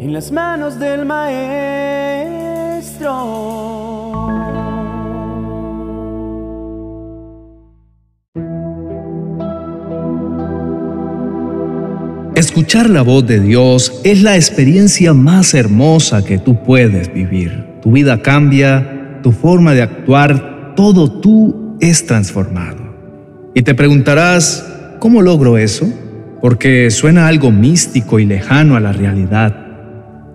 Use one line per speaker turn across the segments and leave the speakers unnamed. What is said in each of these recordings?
en las manos del Maestro.
Escuchar la voz de Dios es la experiencia más hermosa que tú puedes vivir. Tu vida cambia, tu forma de actuar, todo tú es transformado. Y te preguntarás, ¿cómo logro eso? Porque suena algo místico y lejano a la realidad.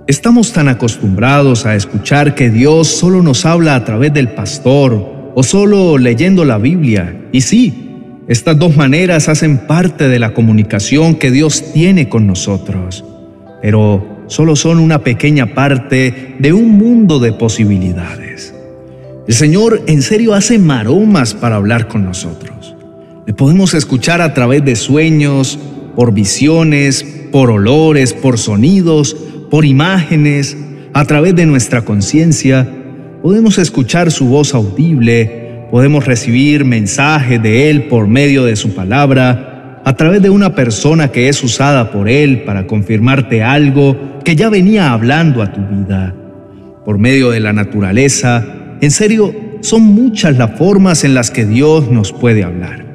Estamos tan acostumbrados a escuchar que Dios solo nos habla a través del pastor o solo leyendo la Biblia. Y sí, estas dos maneras hacen parte de la comunicación que Dios tiene con nosotros, pero solo son una pequeña parte de un mundo de posibilidades. El Señor en serio hace maromas para hablar con nosotros. Le podemos escuchar a través de sueños, por visiones, por olores, por sonidos, por imágenes, a través de nuestra conciencia. Podemos escuchar su voz audible Podemos recibir mensajes de Él por medio de su palabra, a través de una persona que es usada por Él para confirmarte algo que ya venía hablando a tu vida, por medio de la naturaleza. En serio, son muchas las formas en las que Dios nos puede hablar.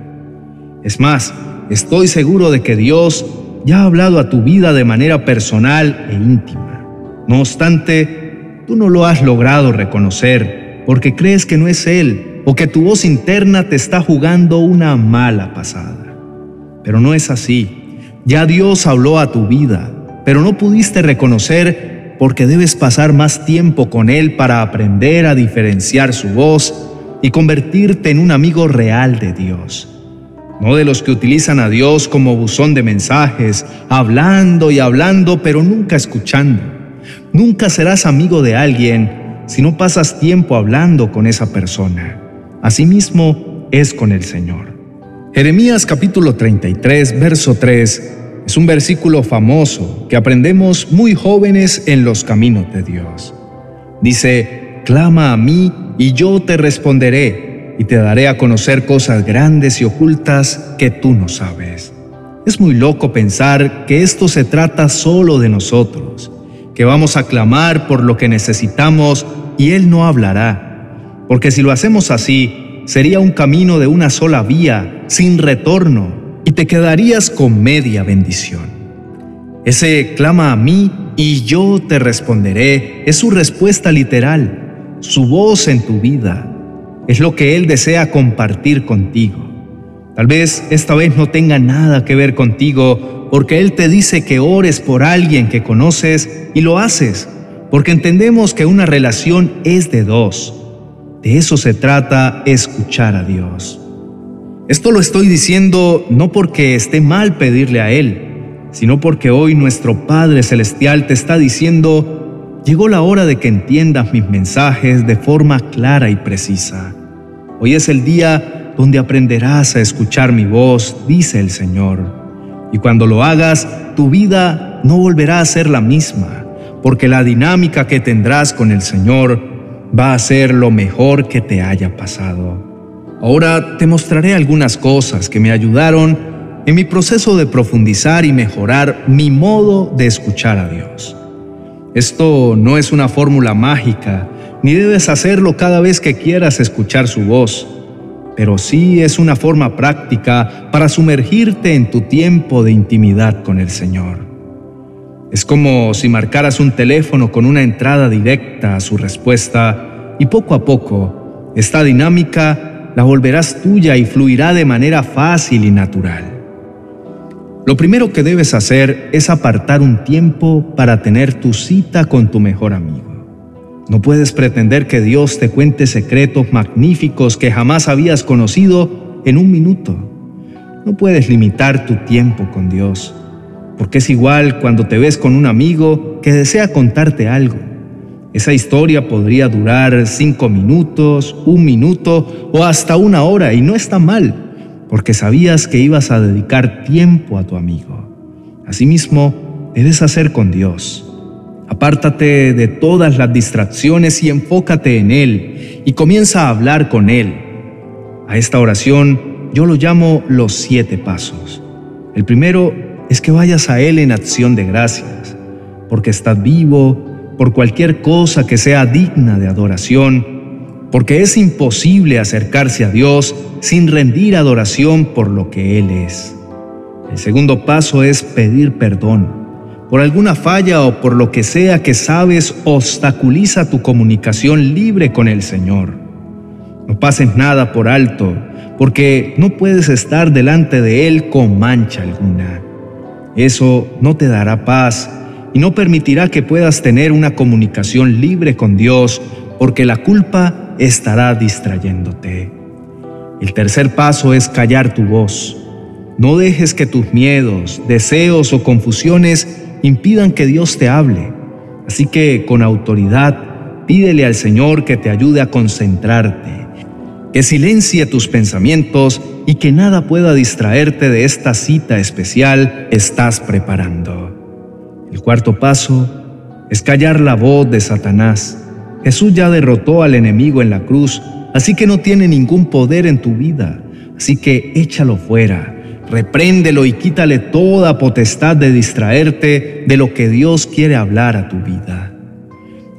Es más, estoy seguro de que Dios ya ha hablado a tu vida de manera personal e íntima. No obstante, tú no lo has logrado reconocer porque crees que no es Él o que tu voz interna te está jugando una mala pasada. Pero no es así. Ya Dios habló a tu vida, pero no pudiste reconocer porque debes pasar más tiempo con Él para aprender a diferenciar su voz y convertirte en un amigo real de Dios. No de los que utilizan a Dios como buzón de mensajes, hablando y hablando, pero nunca escuchando. Nunca serás amigo de alguien si no pasas tiempo hablando con esa persona. Asimismo es con el Señor. Jeremías capítulo 33, verso 3 es un versículo famoso que aprendemos muy jóvenes en los caminos de Dios. Dice, clama a mí y yo te responderé y te daré a conocer cosas grandes y ocultas que tú no sabes. Es muy loco pensar que esto se trata solo de nosotros, que vamos a clamar por lo que necesitamos y Él no hablará porque si lo hacemos así, sería un camino de una sola vía, sin retorno, y te quedarías con media bendición. Ese clama a mí y yo te responderé es su respuesta literal, su voz en tu vida. Es lo que Él desea compartir contigo. Tal vez esta vez no tenga nada que ver contigo porque Él te dice que ores por alguien que conoces y lo haces, porque entendemos que una relación es de dos de eso se trata escuchar a Dios. Esto lo estoy diciendo no porque esté mal pedirle a Él, sino porque hoy nuestro Padre Celestial te está diciendo, llegó la hora de que entiendas mis mensajes de forma clara y precisa. Hoy es el día donde aprenderás a escuchar mi voz, dice el Señor. Y cuando lo hagas, tu vida no volverá a ser la misma, porque la dinámica que tendrás con el Señor va a ser lo mejor que te haya pasado. Ahora te mostraré algunas cosas que me ayudaron en mi proceso de profundizar y mejorar mi modo de escuchar a Dios. Esto no es una fórmula mágica, ni debes hacerlo cada vez que quieras escuchar su voz, pero sí es una forma práctica para sumergirte en tu tiempo de intimidad con el Señor. Es como si marcaras un teléfono con una entrada directa a su respuesta y poco a poco esta dinámica la volverás tuya y fluirá de manera fácil y natural. Lo primero que debes hacer es apartar un tiempo para tener tu cita con tu mejor amigo. No puedes pretender que Dios te cuente secretos magníficos que jamás habías conocido en un minuto. No puedes limitar tu tiempo con Dios porque es igual cuando te ves con un amigo que desea contarte algo. Esa historia podría durar cinco minutos, un minuto o hasta una hora y no está mal, porque sabías que ibas a dedicar tiempo a tu amigo. Asimismo, debes hacer con Dios. Apártate de todas las distracciones y enfócate en Él y comienza a hablar con Él. A esta oración yo lo llamo los siete pasos. El primero es que vayas a Él en acción de gracias. porque estás vivo, por cualquier cosa que sea digna de adoración, porque es imposible acercarse a Dios sin rendir adoración por lo que Él es. El segundo paso es pedir perdón por alguna falla o por lo que sea que sabes obstaculiza tu comunicación libre con el Señor. No pases nada por alto, porque no puedes estar delante de Él con mancha alguna. Eso no te dará paz y no permitirá que puedas tener una comunicación libre con Dios porque la culpa estará distrayéndote. El tercer paso es callar tu voz. No dejes que tus miedos, deseos o confusiones impidan que Dios te hable. Así que con autoridad pídele al Señor que te ayude a concentrarte, que silencie tus pensamientos y que nada pueda distraerte de esta cita especial que estás preparando. El cuarto paso es callar la voz de Satanás. Jesús ya derrotó al enemigo en la cruz, así que no tiene ningún poder en tu vida. Así que échalo fuera, repréndelo y quítale toda potestad de distraerte de lo que Dios quiere hablar a tu vida.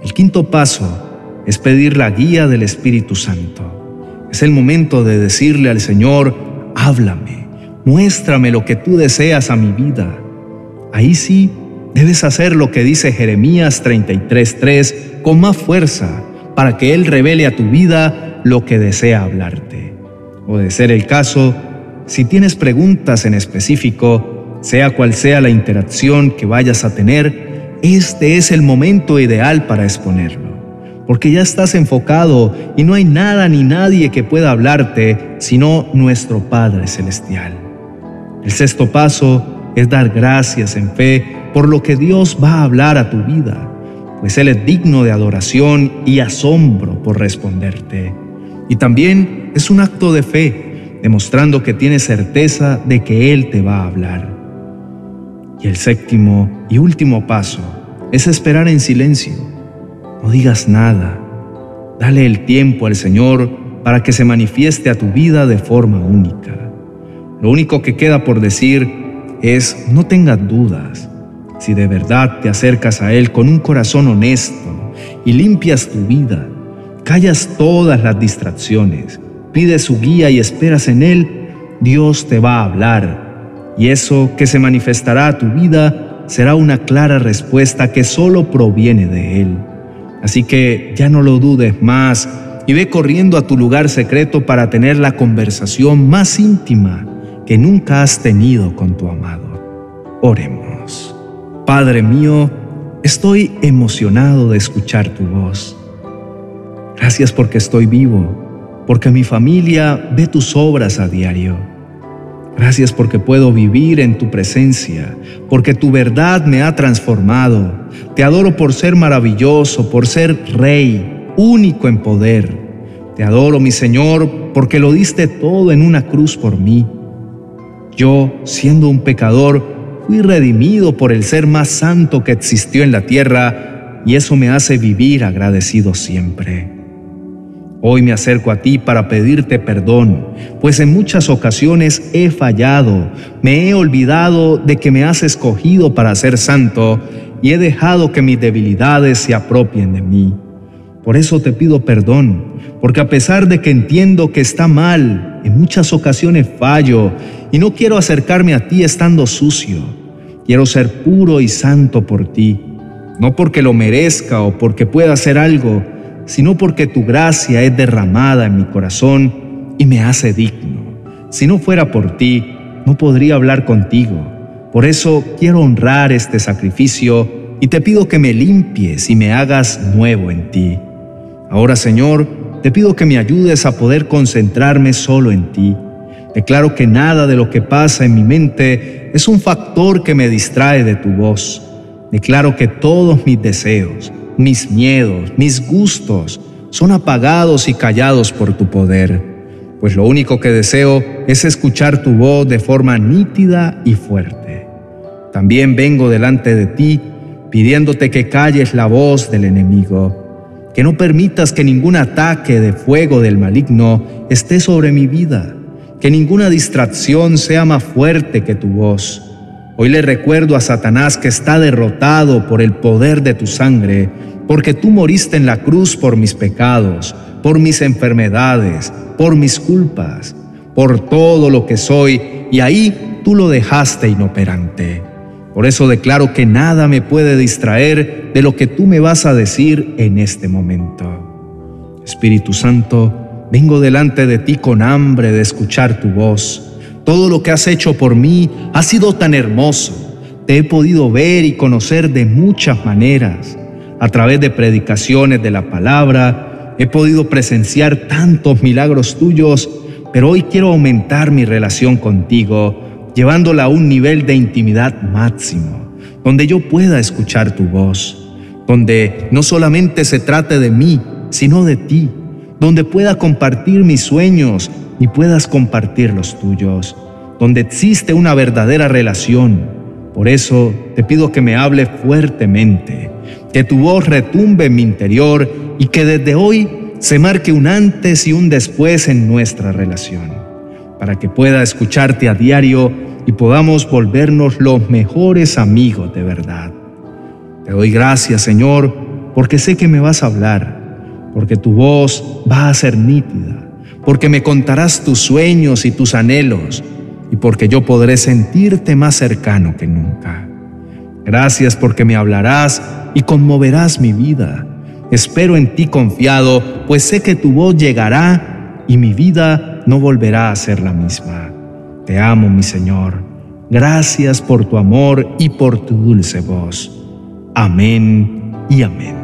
El quinto paso es pedir la guía del Espíritu Santo. Es el momento de decirle al Señor, háblame, muéstrame lo que tú deseas a mi vida. Ahí sí Debes hacer lo que dice Jeremías 33:3 con más fuerza para que Él revele a tu vida lo que desea hablarte. O de ser el caso, si tienes preguntas en específico, sea cual sea la interacción que vayas a tener, este es el momento ideal para exponerlo, porque ya estás enfocado y no hay nada ni nadie que pueda hablarte sino nuestro Padre Celestial. El sexto paso es dar gracias en fe por lo que Dios va a hablar a tu vida, pues Él es digno de adoración y asombro por responderte. Y también es un acto de fe, demostrando que tienes certeza de que Él te va a hablar. Y el séptimo y último paso es esperar en silencio. No digas nada. Dale el tiempo al Señor para que se manifieste a tu vida de forma única. Lo único que queda por decir es no tengas dudas. Si de verdad te acercas a Él con un corazón honesto y limpias tu vida, callas todas las distracciones, pides su guía y esperas en Él, Dios te va a hablar. Y eso que se manifestará a tu vida será una clara respuesta que solo proviene de Él. Así que ya no lo dudes más y ve corriendo a tu lugar secreto para tener la conversación más íntima que nunca has tenido con tu amado. Oremos. Padre mío, estoy emocionado de escuchar tu voz. Gracias porque estoy vivo, porque mi familia ve tus obras a diario. Gracias porque puedo vivir en tu presencia, porque tu verdad me ha transformado. Te adoro por ser maravilloso, por ser rey, único en poder. Te adoro, mi Señor, porque lo diste todo en una cruz por mí. Yo, siendo un pecador, Fui redimido por el ser más santo que existió en la tierra y eso me hace vivir agradecido siempre. Hoy me acerco a ti para pedirte perdón, pues en muchas ocasiones he fallado, me he olvidado de que me has escogido para ser santo y he dejado que mis debilidades se apropien de mí. Por eso te pido perdón, porque a pesar de que entiendo que está mal, en muchas ocasiones fallo y no quiero acercarme a ti estando sucio. Quiero ser puro y santo por ti, no porque lo merezca o porque pueda hacer algo, sino porque tu gracia es derramada en mi corazón y me hace digno. Si no fuera por ti, no podría hablar contigo. Por eso quiero honrar este sacrificio y te pido que me limpies y me hagas nuevo en ti. Ahora, Señor, te pido que me ayudes a poder concentrarme solo en ti. Declaro que nada de lo que pasa en mi mente es un factor que me distrae de tu voz. Declaro que todos mis deseos, mis miedos, mis gustos son apagados y callados por tu poder, pues lo único que deseo es escuchar tu voz de forma nítida y fuerte. También vengo delante de ti pidiéndote que calles la voz del enemigo que no permitas que ningún ataque de fuego del maligno esté sobre mi vida, que ninguna distracción sea más fuerte que tu voz. Hoy le recuerdo a Satanás que está derrotado por el poder de tu sangre, porque tú moriste en la cruz por mis pecados, por mis enfermedades, por mis culpas, por todo lo que soy, y ahí tú lo dejaste inoperante. Por eso declaro que nada me puede distraer de lo que tú me vas a decir en este momento. Espíritu Santo, vengo delante de ti con hambre de escuchar tu voz. Todo lo que has hecho por mí ha sido tan hermoso. Te he podido ver y conocer de muchas maneras. A través de predicaciones de la palabra, he podido presenciar tantos milagros tuyos, pero hoy quiero aumentar mi relación contigo llevándola a un nivel de intimidad máximo, donde yo pueda escuchar tu voz, donde no solamente se trate de mí, sino de ti, donde pueda compartir mis sueños y puedas compartir los tuyos, donde existe una verdadera relación. Por eso te pido que me hable fuertemente, que tu voz retumbe en mi interior y que desde hoy se marque un antes y un después en nuestra relación para que pueda escucharte a diario y podamos volvernos los mejores amigos de verdad. Te doy gracias, Señor, porque sé que me vas a hablar, porque tu voz va a ser nítida, porque me contarás tus sueños y tus anhelos, y porque yo podré sentirte más cercano que nunca. Gracias porque me hablarás y conmoverás mi vida. Espero en ti confiado, pues sé que tu voz llegará y mi vida no volverá a ser la misma. Te amo, mi Señor. Gracias por tu amor y por tu dulce voz. Amén y amén.